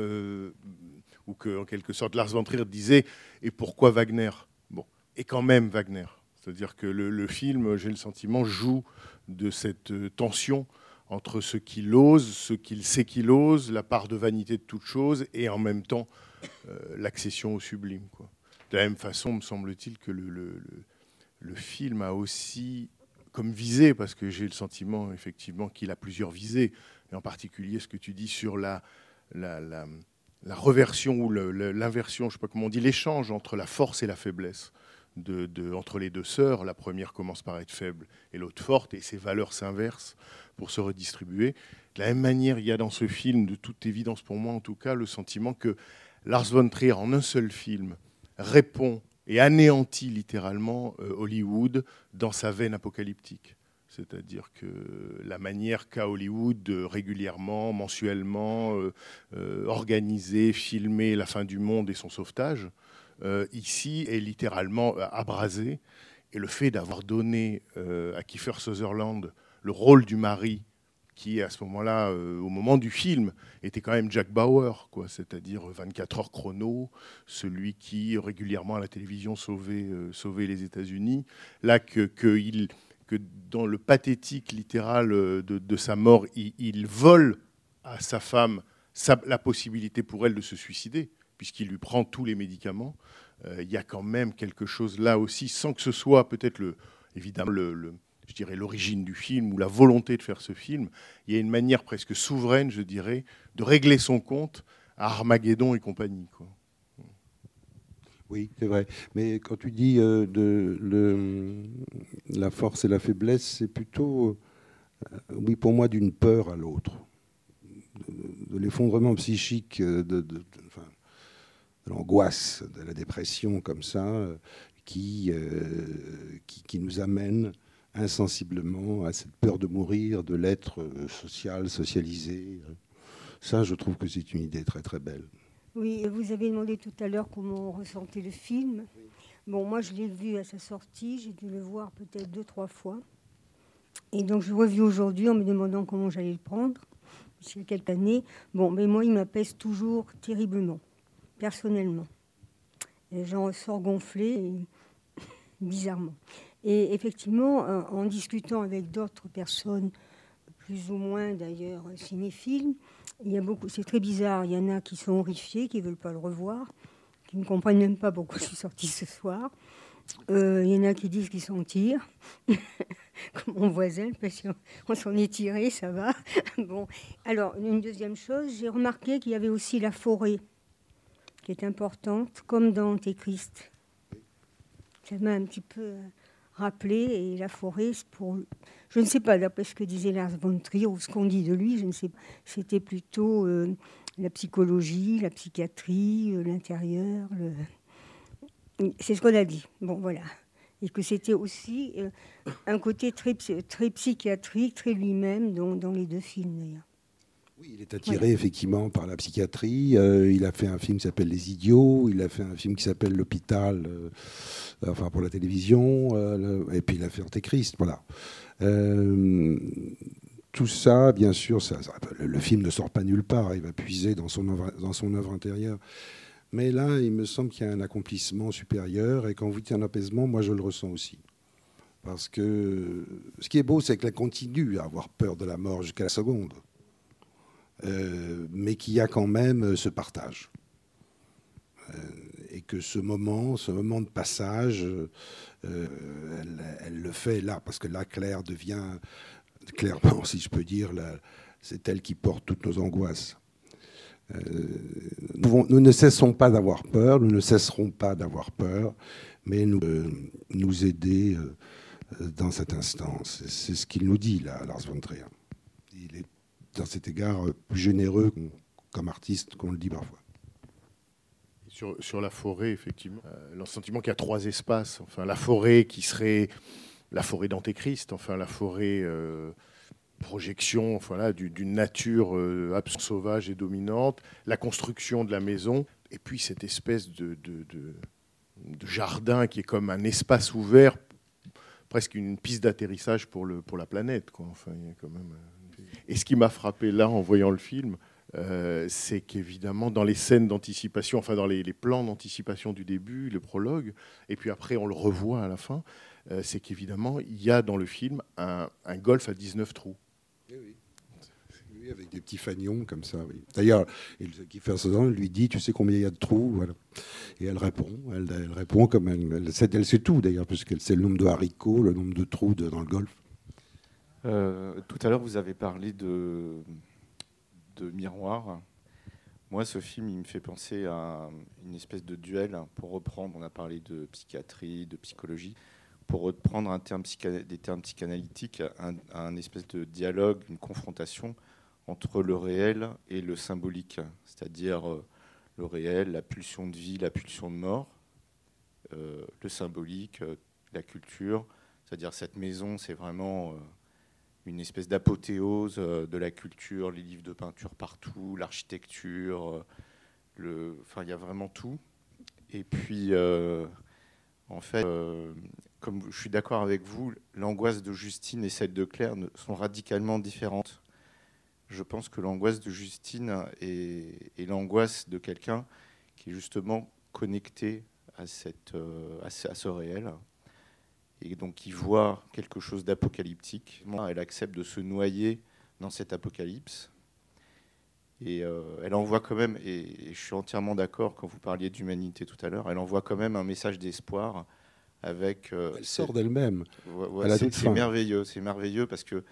[SPEAKER 2] ou que, en quelque sorte, Lars von Trier disait, et pourquoi Wagner? Bon, et quand même Wagner. C'est-à-dire que le film, j'ai le sentiment, joue de cette euh, tension entre ce qu'il ose, ce qu'il sait qu'il ose, la part de vanité de toute chose, et en même temps euh, l'accession au sublime. De la même façon, me semble-t-il que le, film a aussi comme visée, parce que j'ai le sentiment effectivement qu'il a plusieurs visées, et en particulier ce que tu dis sur la, la, reversion ou l'inversion, je ne sais pas comment on dit, l'échange entre la force et la faiblesse. De, entre les deux sœurs, la première commence par être faible et l'autre forte, et ces valeurs s'inversent pour se redistribuer. De la même manière, il y a dans ce film, de toute évidence pour moi en tout cas, le sentiment que Lars von Trier, en un seul film, répond et anéantit littéralement euh, Hollywood dans sa veine apocalyptique. C'est-à-dire que la manière qu'a Hollywood régulièrement, mensuellement, euh, euh, la fin du monde et son sauvetage, ici est littéralement euh, abrasée. Et le fait d'avoir donné euh, à Kiefer Sutherland le rôle du mari, qui à ce moment-là, euh, au moment du film, était quand même Jack Bauer, quoi, c'est-à-dire 24 heures chrono, celui qui régulièrement à la télévision sauvait, euh, les États-Unis. Là, que, dans le pathétique littéral euh, de, sa mort, il, vole à sa femme la possibilité pour elle de se suicider, puisqu'il lui prend tous les médicaments. Euh, Il y a quand même quelque chose là aussi, sans que ce soit peut-être le, évidemment le, je dirais l'origine du film ou la volonté de faire ce film. Il y a une manière presque souveraine, je dirais, de régler son compte à Armageddon et compagnie.
[SPEAKER 3] Oui, c'est vrai. Mais quand tu dis euh, de la force et la faiblesse, c'est plutôt, euh, oui, pour moi, d'une peur à l'autre, de, l'effondrement psychique, de, de l'angoisse, de la dépression comme ça, euh, qui, euh, qui, qui nous amène insensiblement à cette peur de mourir, de l'être euh, social, socialisé. Ça, je trouve que c'est une idée très très belle.
[SPEAKER 5] Oui, vous avez demandé tout à l'heure comment on ressentait le film. Bon, moi, je l'ai vu à sa sortie. J'ai dû le voir peut-être deux, trois fois. Et donc, je le revis aujourd'hui en me demandant comment j'allais le prendre. Il y a quelques années. Bon, mais moi, il m'apaise toujours terriblement, personnellement. J'en ressors gonflé, *laughs* bizarrement. Et effectivement, en en discutant avec d'autres personnes, plus ou moins d'ailleurs cinéphiles, il y a beaucoup, c'est très bizarre. Il y en a qui sont horrifiés, qui ne veulent pas le revoir, qui ne comprennent même pas pourquoi je suis sortie ce soir. Euh, il y en a qui disent qu'ils s'en tirent, *laughs* comme mon voisin, parce qu'on s'en est tiré, ça va. *laughs* bon. Alors, une deuxième chose, j'ai remarqué qu'il y avait aussi la forêt, qui est importante, comme dans Antéchrist. Ça m'a un petit peu euh, rappelé, et la forêt. Je ne sais pas, d'après ce que disait Lars von Trier, ou ce qu'on dit de lui, je ne sais pas. C'était plutôt euh, la psychologie, la psychiatrie, euh, l'intérieur. C'est ce qu'on a dit. Bon, voilà. Et que c'était aussi un côté très psychiatrique, très lui-même, dans, dans les deux films d'ailleurs.
[SPEAKER 3] Oui, il est attiré effectivement par la psychiatrie. Euh, il a fait un film qui s'appelle Les Idiots. Il a fait un film qui s'appelle L'Hôpital, euh, enfin pour la télévision. euh, le- et puis il a fait Antéchrist. Voilà. Tout ça, bien sûr, ça- ça- le, le film ne sort pas nulle part. Il va puiser dans son œuvre, dans son œuvre intérieure. Mais là, il me semble qu'il y a un accomplissement supérieur et quand vous dites un apaisement, moi je le ressens aussi. Parce que ce qui est beau, c'est qu'elle continue à avoir peur de la mort jusqu'à la seconde. Euh, mais qu'il y a quand même ce partage. Euh, et que ce moment, ce moment de passage, euh, elle, le fait là, parce que là, Claire devient, clairement, *laughs* si je peux dire, c'est elle qui porte toutes nos angoisses. Euh, nous, ne cessons pas d'avoir peur, nous ne cesserons pas d'avoir peur, mais nous, euh, nous aider euh, dans cet instant. C'est ce qu'il nous dit, là, Lars von Trier. Il est, dans cet égard, plus généreux comme artiste qu'on le dit parfois.
[SPEAKER 2] Sur, sur, la forêt, effectivement, euh, le sentiment qu'il y a trois espaces. Enfin, la forêt qui serait la forêt d'Antéchrist, enfin, la forêt. Euh, projection voilà, d'une nature euh, sauvage et dominante, la construction de la maison, et puis cette espèce de, de, jardin qui est comme un espace ouvert, presque une piste d'atterrissage pour, pour la planète. Quoi. Enfin, il y a quand même... Et ce qui m'a frappé là en voyant le film, euh, c'est qu'évidemment dans les scènes d'anticipation, enfin dans les, plans d'anticipation du début, le prologue, et puis après on le revoit à la fin, euh, c'est qu'évidemment il y a dans le film un, golf à 19 trous.
[SPEAKER 3] Oui, oui. avec des petits fanions comme ça. Oui. D'ailleurs, Kiefer Sutherland lui dit, tu sais combien il y a de trous voilà. Et elle répond, elle, répond comme elle, elle, sait, tout d'ailleurs, puisqu'elle sait le nombre de haricots, le nombre de trous dans le golfe.
[SPEAKER 6] Euh, tout à l'heure, vous avez parlé de, miroir. Moi, ce film, il me fait penser à une espèce de duel. Pour reprendre, on a parlé de psychiatrie, de psychologie pour reprendre terme des termes psychanalytiques, un, un, espèce de dialogue, une confrontation entre le réel et le symbolique, c'est-à-dire euh, le réel, la pulsion de vie, la pulsion de mort, euh, le symbolique, la culture, c'est-à-dire cette maison, c'est vraiment une espèce d'apothéose euh, de la culture, les livres de peinture partout, l'architecture, euh, le, enfin il y a vraiment tout. Et puis en fait, euh, comme je suis d'accord avec vous, l'angoisse de Justine et celle de Claire sont radicalement différentes. Je pense que l'angoisse de Justine est, est l'angoisse de quelqu'un qui est justement connecté à, cette, euh, à, ce, à, ce, réel et donc qui voit quelque chose d'apocalyptique. Elle accepte de se noyer dans cet apocalypse. Et euh, elle envoie quand même, et, et je suis entièrement d'accord quand vous parliez d'humanité tout à l'heure, elle envoie quand même un message d'espoir avec.
[SPEAKER 3] Euh, elle sort d'elle-même.
[SPEAKER 6] Ouais, c'est merveilleux, c'est merveilleux parce que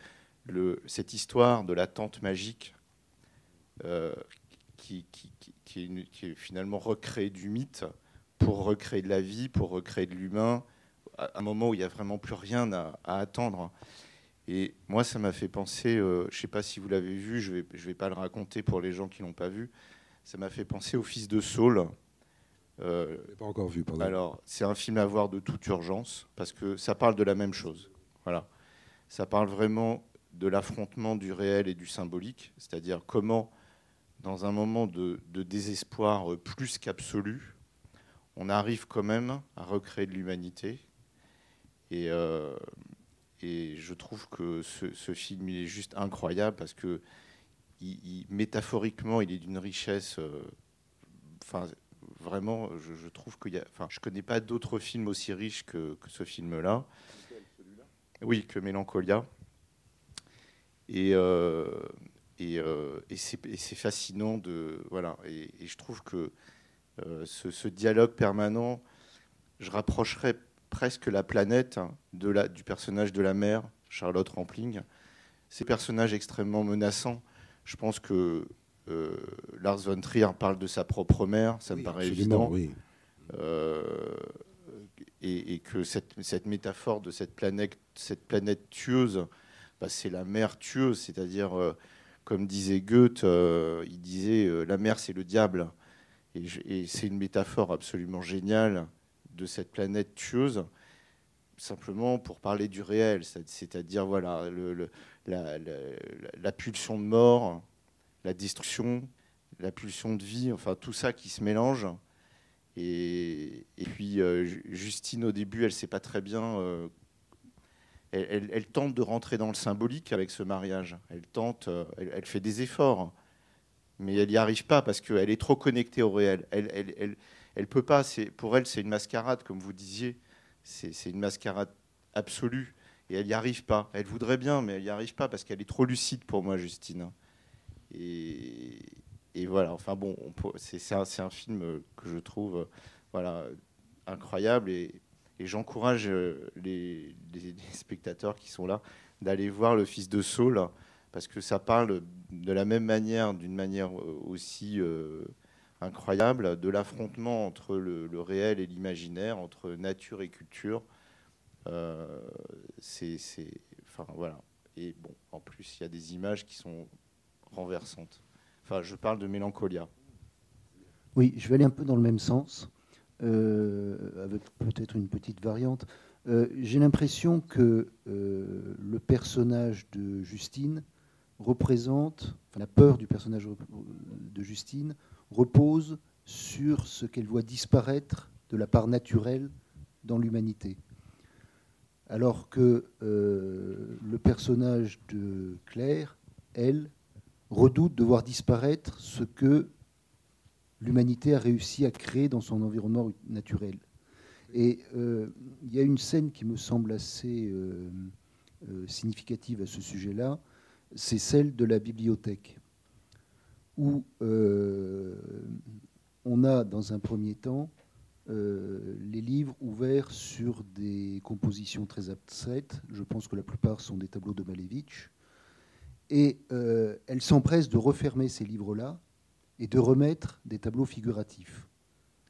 [SPEAKER 6] le, cette histoire de la tente magique euh, qui, qui, qui, est une, qui, est finalement recréée du mythe pour recréer de la vie, pour recréer de l'humain, à un moment où il n'y a vraiment plus rien à, à attendre. Et moi, ça m'a fait penser, euh, je ne sais pas si vous l'avez vu, je ne vais, je vais pas le raconter pour les gens qui ne l'ont pas vu, ça m'a fait penser au fils de Saul.
[SPEAKER 3] Euh, pas encore vu. Pardon.
[SPEAKER 6] Alors, c'est un film à voir de toute urgence, parce que ça parle de la même chose. Voilà. Ça parle vraiment de l'affrontement du réel et du symbolique, c'est-à-dire comment, dans un moment de, de désespoir plus qu'absolu, on arrive quand même à recréer de l'humanité. Et... Euh, et je trouve que ce, film il est juste incroyable parce que métaphoriquement il est d'une richesse euh, enfin vraiment je, je trouve qu'il y a enfin je connais pas d'autres films aussi riches que, ce film là oui que Mélancolia. Et euh, c'est fascinant de voilà et, je trouve que ce, ce dialogue permanent je rapprocherais presque la planète de la, du personnage de la mère, Charlotte Rampling. Ces personnages extrêmement menaçants. Je pense que euh, Lars von Trier parle de sa propre mère, ça oui, me paraît évident.
[SPEAKER 3] Oui.
[SPEAKER 6] Euh, et, et, que cette, cette, métaphore de cette planète, cette planète tueuse, bah, c'est la mer tueuse, c'est-à-dire, euh, comme disait Goethe, il disait la mer c'est le diable. Et, et c'est une métaphore absolument géniale de cette planète tueuse, simplement pour parler du réel, c'est-à-dire voilà, la, pulsion de mort, la destruction, la pulsion de vie, enfin tout ça qui se mélange. Et, et puis euh, Justine, au début, elle ne sait pas très bien. Euh, elle, tente de rentrer dans le symbolique avec ce mariage. Elle tente, euh, elle, elle fait des efforts. mais elle n'y arrive pas parce qu'elle est trop connectée au réel. Elle, elle, peut pas. Pour elle, c'est une mascarade, comme vous disiez. C'est une mascarade absolue et elle n'y arrive pas. Elle voudrait bien, mais elle n'y arrive pas parce qu'elle est trop lucide pour moi, Justine. Et, voilà. Enfin bon, c'est un, film que je trouve, incroyable et, j'encourage euh, les, spectateurs qui sont là d'aller voir le Fils de Saul parce que ça parle de la même manière, d'une manière aussi euh, incroyable, de l'affrontement entre le, réel et l'imaginaire, entre nature et culture. Euh, c'est, enfin voilà. Et bon, en plus, il y a des images qui sont renversantes. Enfin, je parle de mélancolia.
[SPEAKER 7] Oui, je vais aller un peu dans le même sens, euh, avec peut-être une petite variante. Euh, J'ai l'impression que le personnage de Justine représente, enfin, la peur du personnage de Justine repose sur ce qu'elle voit disparaître de la part naturelle dans l'humanité. Alors que euh, le personnage de Claire, elle, redoute de voir disparaître ce que l'humanité a réussi à créer dans son environnement naturel. Et euh, il y a une scène qui me semble assez euh, significative à ce sujet-là, c'est celle de la bibliothèque, où euh, on a dans un premier temps euh, les livres ouverts sur des compositions très abstraites. Je pense que la plupart sont des tableaux de Malevich. Et euh, elle s'empresse de refermer ces livres-là et de remettre des tableaux figuratifs.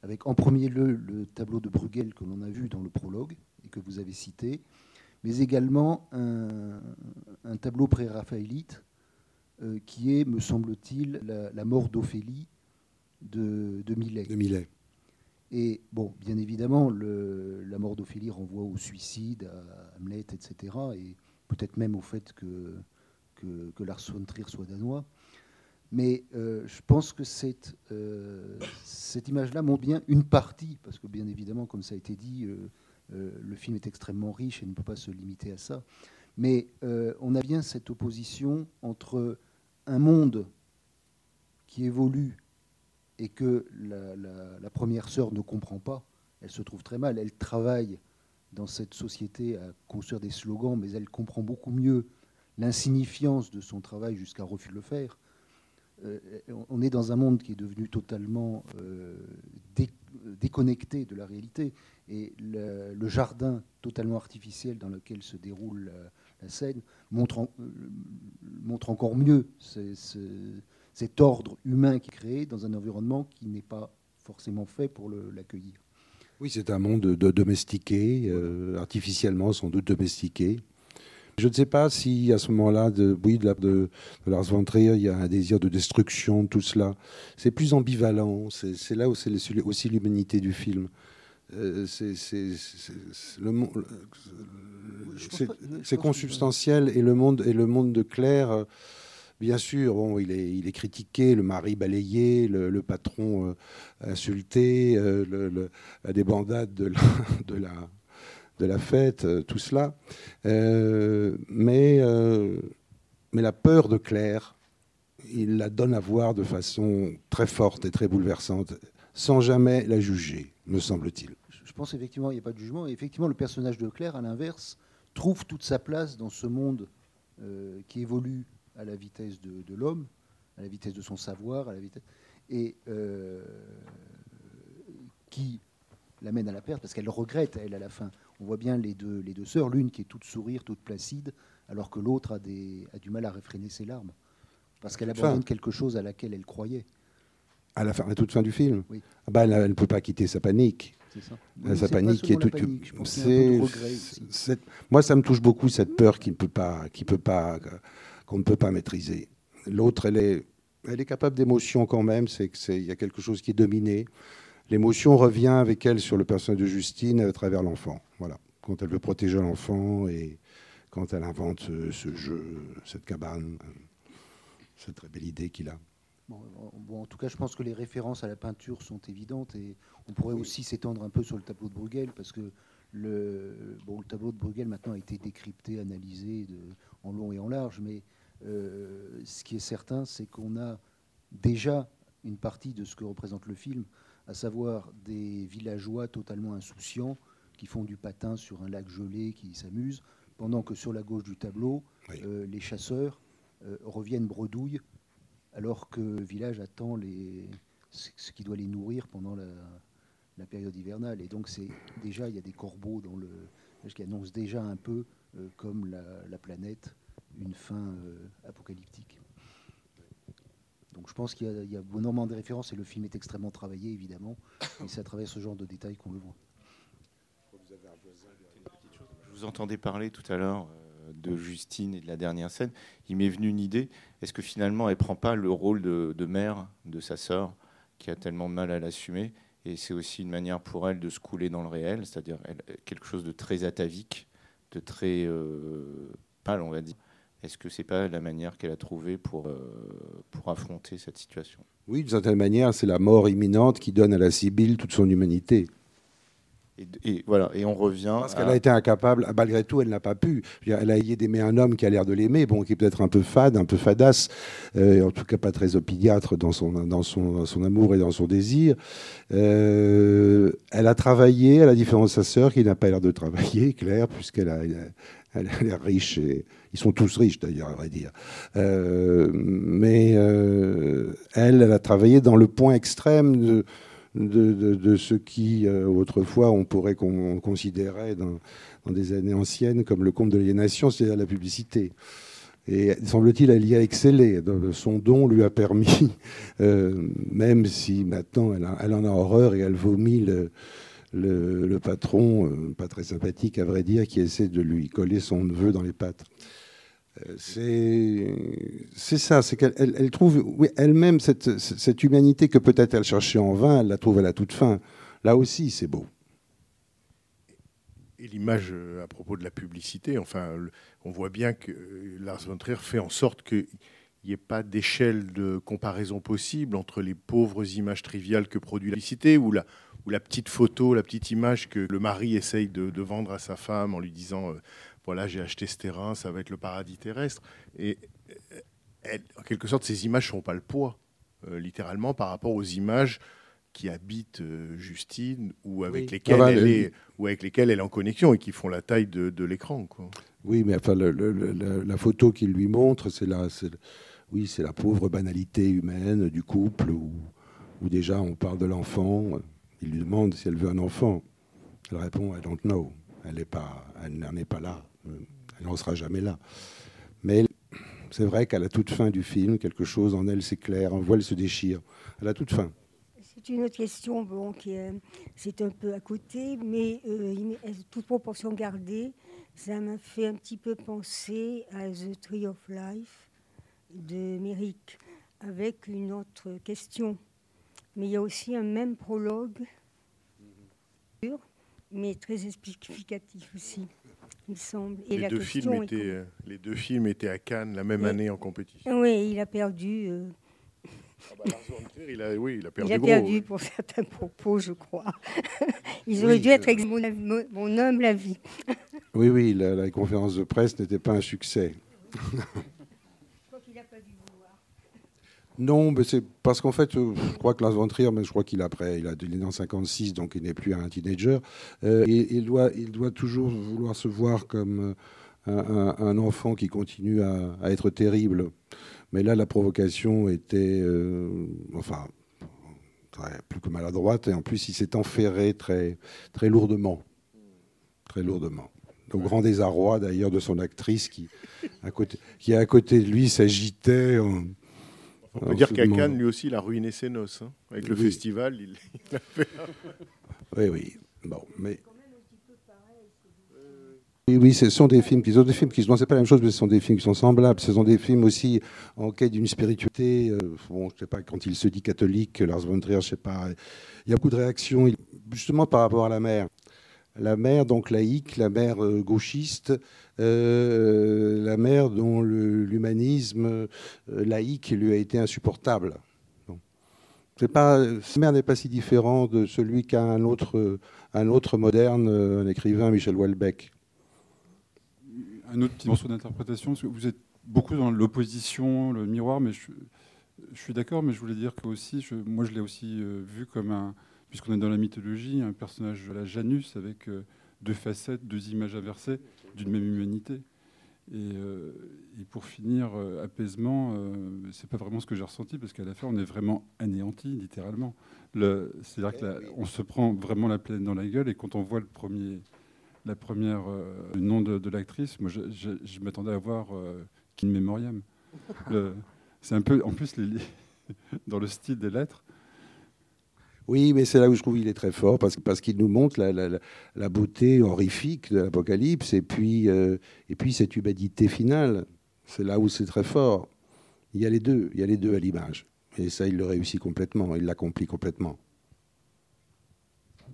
[SPEAKER 7] Avec en premier lieu le tableau de Bruegel que l'on a vu dans le prologue et que vous avez cité, mais également un, un tableau pré-raphaélite euh, qui est, me semble-t-il, la, la mort d'Ophélie de, de Millet.
[SPEAKER 3] De Millet.
[SPEAKER 7] Et bon, bien évidemment, le- la mort d'Ophélie renvoie au suicide, à Hamlet, etc. Et peut-être même au fait que, que, que Lars von Trier soit danois. Mais euh, je pense que cette, euh, cette image-là montre bien une partie, parce que bien évidemment, comme ça a été dit, euh, le film est extrêmement riche et ne peut pas se limiter à ça. Mais on a bien cette opposition entre un monde qui évolue et que la, première sœur ne comprend pas. Elle se trouve très mal. Elle travaille dans cette société à construire des slogans, mais elle comprend beaucoup mieux l'insignifiance de son travail jusqu'à refuser de le faire. Euh, on est dans un monde qui est devenu totalement euh, dé- déconnecté de la réalité. Et le jardin totalement artificiel dans lequel se déroule la, scène montre, euh, encore mieux ce- ce- cet ordre humain qui est créé dans un environnement qui n'est pas forcément fait pour l'accueillir.
[SPEAKER 3] Oui, c'est un monde de, de domestiqué, euh, artificiellement sans doute domestiqué. Je ne sais pas si à ce moment-là, de, oui, de, la- de- de Lars von il y a un désir de destruction, tout cela. C'est plus ambivalent. C'est là où c'est aussi l'humanité du film. Euh, c'est consubstantiel et le monde et le monde de Claire. euh, Bien sûr, bon, il est, il est critiqué, le mari balayé, le, le patron euh, insulté, euh, le- le- la débandade de la, *laughs* de la, de la fête, euh, tout cela. Mais, mais la peur de Claire, il la donne à voir de façon très forte et très bouleversante, sans jamais la juger, me semble-t-il.
[SPEAKER 7] Je pense effectivement qu'il n'y a pas de jugement. Et effectivement, le personnage de Claire, à l'inverse, trouve toute sa place dans ce monde euh, qui évolue à la vitesse de, de l'homme, à la vitesse de son savoir, à la vitesse, et euh, qui l'amène à la perte parce qu'elle regrette, elle, à la fin. On voit bien les deux, les deux sœurs, l'une qui est toute sourire, toute placide, alors que l'autre a, des- a du mal à réfréner ses larmes. Parce qu'elle abandonne quelque chose à laquelle elle croyait.
[SPEAKER 3] À la, fin, à la toute fin du film,
[SPEAKER 7] Oui.
[SPEAKER 3] ah bah, elle ne peut pas quitter sa panique.
[SPEAKER 7] C'est ça.
[SPEAKER 3] Euh,
[SPEAKER 7] Oui,
[SPEAKER 3] sa panique qui est toute.
[SPEAKER 7] qu'il
[SPEAKER 3] moi, ça me touche beaucoup cette peur qu'il ne peut pas, qu'il peut pas, qu'on ne peut pas maîtriser. L'autre, elle est, elle est capable d'émotion quand même. C'est que c'est, il y a quelque chose qui est dominé. L'émotion revient avec elle sur le personnage de Justine à travers l'enfant. Voilà, quand elle veut protéger l'enfant et quand elle invente ce, ce jeu, cette cabane, euh, cette très belle idée qu'il a.
[SPEAKER 7] Bon, en- bon, en tout cas, je pense que les références à la peinture sont évidentes et on pourrait aussi s'étendre un peu sur le tableau de Bruegel parce que le, bon, le tableau de Bruegel maintenant a été décrypté, analysé de- en long et en large, mais euh, ce qui est certain, c'est qu'on a déjà une partie de ce que représente le film, à savoir des villageois totalement insouciants qui font du patin sur un lac gelé, qui s'amusent, pendant que sur la gauche du tableau, euh, les chasseurs euh, reviennent bredouilles, alors que le village attend ce qui doit les nourrir pendant la, période hivernale. Et donc, déjà, il y a des corbeaux dans le qui annoncent déjà un peu, euh, comme la, la, planète, une fin apocalyptique. Donc je pense qu'il y, y, a énormément de références et le film est extrêmement travaillé, évidemment. Et c'est à travers ce genre de détails qu'on le voit.
[SPEAKER 6] Je vous entendais parler tout à l'heure euh, de Justine et de la dernière scène. Il m'est venu une idée. Est-ce que finalement, elle ne prend pas le rôle de, mère de sa sœur, qui a tellement de mal à l'assumer Et c'est aussi une manière pour elle de se couler dans le réel, c'est-à-dire quelque chose de très atavique, de très euh, pâle, on va dire. Est-ce que c'est pas la manière qu'elle a trouvée pour, euh, pour affronter cette situation?
[SPEAKER 3] Oui, d'une certaine manière, c'est la mort imminente qui donne à la Sibylle toute son humanité.
[SPEAKER 6] Et, et voilà, et on revient.
[SPEAKER 3] Parce qu'elle a été incapable, malgré tout, elle n'a pas pu. Elle a essayé d'aimer un homme qui a l'air de l'aimer, bon, qui est peut-être un peu fade, un peu fadasse, euh, en tout cas pas très opiniâtre dans son, dans son, dans son amour et dans son désir. Euh, elle a travaillé, à la différence de sa sœur, qui n'a pas l'air de travailler, *laughs* clair, puisqu'elle a, elle a l'air riche et ils sont tous riches d'ailleurs, à vrai dire. Euh, mais euh, elle, elle a travaillé dans le point extrême de, de, ce qui, euh, autrefois, on pourrait qu'on considérait dans, des années anciennes comme le compte de l'aliénation, c'est-à-dire la publicité. Et semble-t-il, elle y a excellé. Son don lui a permis, *laughs* euh, même si maintenant elle, en a horreur et elle vomit le patron, euh, pas très sympathique à vrai dire, qui essaie de lui coller son neveu dans les pattes. Euh, c'est ça, c'est qu'elle elle, trouve elle-même cette, humanité que peut-être elle cherchait en vain, elle la trouve à la toute fin. Là aussi, c'est beau.
[SPEAKER 2] Et l'image euh, à propos de la publicité, enfin, on voit bien que Lars von Trier fait en sorte qu'il n'y ait pas d'échelle de comparaison possible entre les pauvres images triviales que produit la publicité ou la, petite photo, la petite image que le mari essaye de, vendre à sa femme en lui disant euh, voilà, j'ai acheté ce terrain, ça va être le paradis terrestre. Et elle, en quelque sorte, ces images n'ont pas le poids, euh, littéralement, par rapport aux images qui habitent euh, Justine ou avec, oui. lesquelles ah bah, elle est, ou avec lesquelles elle est en connexion et qui font la taille de, de l'écran.
[SPEAKER 3] Oui, mais enfin, le, le, le, la photo qu'il lui montre, c'est la, oui, c'est la pauvre banalité humaine du couple où, où déjà on parle de l'enfant. Il lui demande si elle veut un enfant. Elle répond I don't know. Elle n'en est, pas, elle est pas là. Elle n'en sera jamais là. Mais c'est vrai qu'à la toute fin du film, quelque chose en elle s'éclaire, un voile se déchire. À la toute fin.
[SPEAKER 5] C'est une autre question, bon, qui est, c'est un peu à côté, mais euh, toute proportion gardée, ça m'a fait un petit peu penser à The Tree of Life de Méric, avec une autre question. Mais il y a aussi un même prologue, mais très explicatif aussi, il semble.
[SPEAKER 2] Et les,
[SPEAKER 5] la
[SPEAKER 2] deux films étaient, est... les deux films étaient à Cannes la même oui. année en compétition.
[SPEAKER 5] Oui, il a perdu. Euh...
[SPEAKER 2] Ah bah, il a, oui, il a perdu,
[SPEAKER 5] il a
[SPEAKER 2] gros,
[SPEAKER 5] perdu
[SPEAKER 2] oui.
[SPEAKER 5] pour certains propos, je crois. *laughs* Ils auraient oui, dû être ex mon, mon homme la vie.
[SPEAKER 3] oui, oui, la, la conférence de presse n'était pas un succès. *laughs* Non, mais c'est parce qu'en fait, euh, je crois que Lars von mais je crois qu'il après, il a il est dans 56, donc il n'est plus un teenager. Euh, et, il doit, toujours vouloir se voir comme un, un, enfant qui continue à, être terrible. Mais là, la provocation était, euh, enfin, plus que maladroite, et en plus, il s'est enferré très, très lourdement, très lourdement. Au grand désarroi d'ailleurs de son actrice qui, à côté, à côté de lui s'agitait.
[SPEAKER 2] On peut Alors, dire qu'à Cannes, lui aussi, il a ruiné ses noces. Hein. Avec le oui. festival, il, *laughs* il, a fait.
[SPEAKER 3] Oui, oui. Bon, mais. Oui, oui, ce sont des films qui sont des films qui sont c'est pas la même chose, mais ce sont des films qui sont semblables. Ce sont des films aussi en quête d'une spiritualité. Euh, bon, je sais pas quand il se dit catholique, Lars von Trier, je sais pas. Il y a beaucoup de réactions, justement par rapport à la mère. La mère donc laïque, la mère euh, gauchiste, euh, la mère dont l'humanisme euh, laïque lui a été insupportable. Pas, sa mère n'est pas si différent de celui qu'a un autre, un autre moderne, un écrivain, Michel Houellebecq.
[SPEAKER 8] Un autre petit morceau d'interprétation, parce que vous êtes beaucoup dans l'opposition, le miroir, mais je, suis d'accord, mais je voulais dire que aussi, moi je l'ai aussi euh, vu comme un, puisqu'on est dans la mythologie, un personnage de la Janus avec euh, deux facettes, deux images inversées d'une même humanité. Et, euh, et pour finir, euh, apaisement, euh, c'est pas vraiment ce que j'ai ressenti parce qu'à la fin, on est vraiment anéanti, littéralement. Le- C'est-à-dire qu'on se prend vraiment la plaine dans la gueule et quand on voit le premier, la première, euh, le nom de, de l'actrice, moi, je, je- je m'attendais à voir Kin Memoriam. C'est un peu, en plus, les- *laughs* dans le style des lettres.
[SPEAKER 3] Oui, mais c'est là où je trouve qu'il est très fort, parce, parce qu'il nous montre la, la- la- beauté horrifique de l'Apocalypse, et puis, euh, et puis cette humanité finale. C'est là où c'est très fort. Il y a les deux, il y a les deux à l'image. Et ça, il le réussit complètement, il l'accomplit complètement.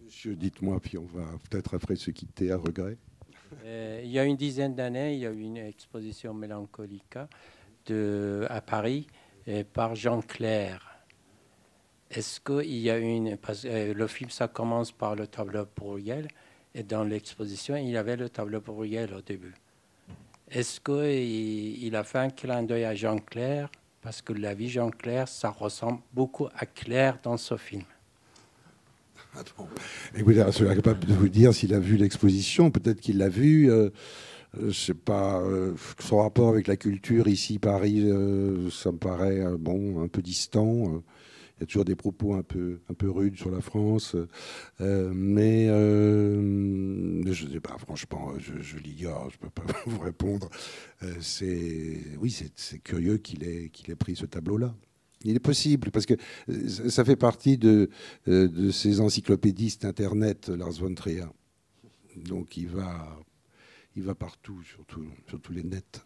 [SPEAKER 3] Monsieur, dites-moi, puis on va peut-être après se quitter à regret.
[SPEAKER 9] Euh, il y a une dizaine d'années, il y a eu une exposition mélancolica de, à Paris euh, par Jean Clair. Est-ce qu'il y a une. Euh, le film, ça commence par le tableau pluriel, et dans l'exposition, il y avait le tableau pluriel au début. Est-ce qu'il il a fait un clin d'œil à Jean Clair Parce que la vie Jean Clair, ça ressemble beaucoup à Claire dans ce film.
[SPEAKER 3] Écoutez, je suis incapable de vous dire s'il a vu l'exposition. Peut-être qu'il l'a vu. Euh, euh, je sais pas. son rapport avec la culture ici, Paris, ça me paraît bon, un peu distant. Y a toujours des propos un peu, un peu rudes sur la France. Euh, mais euh, je ne sais pas, franchement, je, l'ignore, je ne peux pas *laughs* vous répondre. Euh, oui, c'est, curieux qu'il ait, ait pris ce tableau-là. Il est possible, parce que ça- fait partie de, de ces encyclopédistes Internet, Lars von Trier. Donc il va, il va partout, sur, tout- sur tous les nets.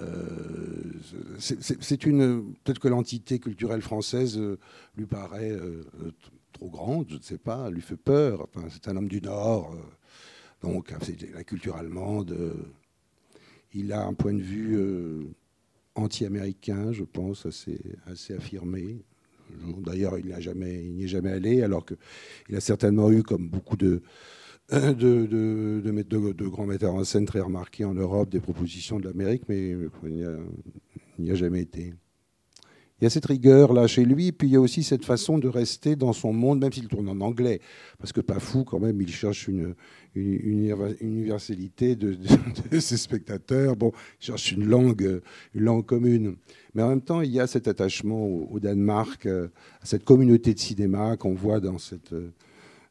[SPEAKER 3] Euh, c'est- une peut-être que l'entité culturelle française euh, lui paraît euh, trop grande, je ne sais pas, lui fait peur. C'est un homme du Nord, donc la culture allemande. il a un point de vue anti-américain, je pense, assez, affirmé. D'ailleurs, il n'y est jamais allé, alors qu'il a certainement eu, comme beaucoup de, *coughs* de, de, de, grands metteurs en scène très remarqués en Europe, des propositions de l'Amérique, mais il n'y a, il n'y a jamais été. Il y a cette rigueur-là chez lui, puis il y a aussi cette façon de rester dans son monde, même s'il tourne en anglais. Parce que pas fou, quand même, il cherche une, universalité *laughs* de ses spectateurs. Bon, il cherche une langue, une langue commune. Mais en même temps, il y a cet attachement au, au Danemark, euh, à cette communauté de cinéma qu'on voit dans cette, euh,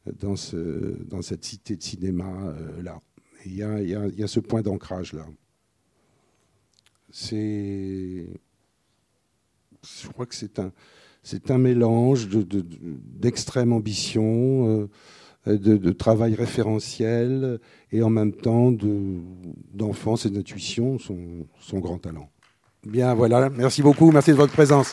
[SPEAKER 3] dans ce, dans cette cité de cinéma euh, Il y, a, ce point d'ancrage là. C'est, je crois que c'est un, mélange de- de- de- d'extrême ambition, euh, de, travail référentiel et en même temps de, d'enfance et d'intuition, son, son grand talent. Bien, voilà. Merci beaucoup. Merci de votre présence.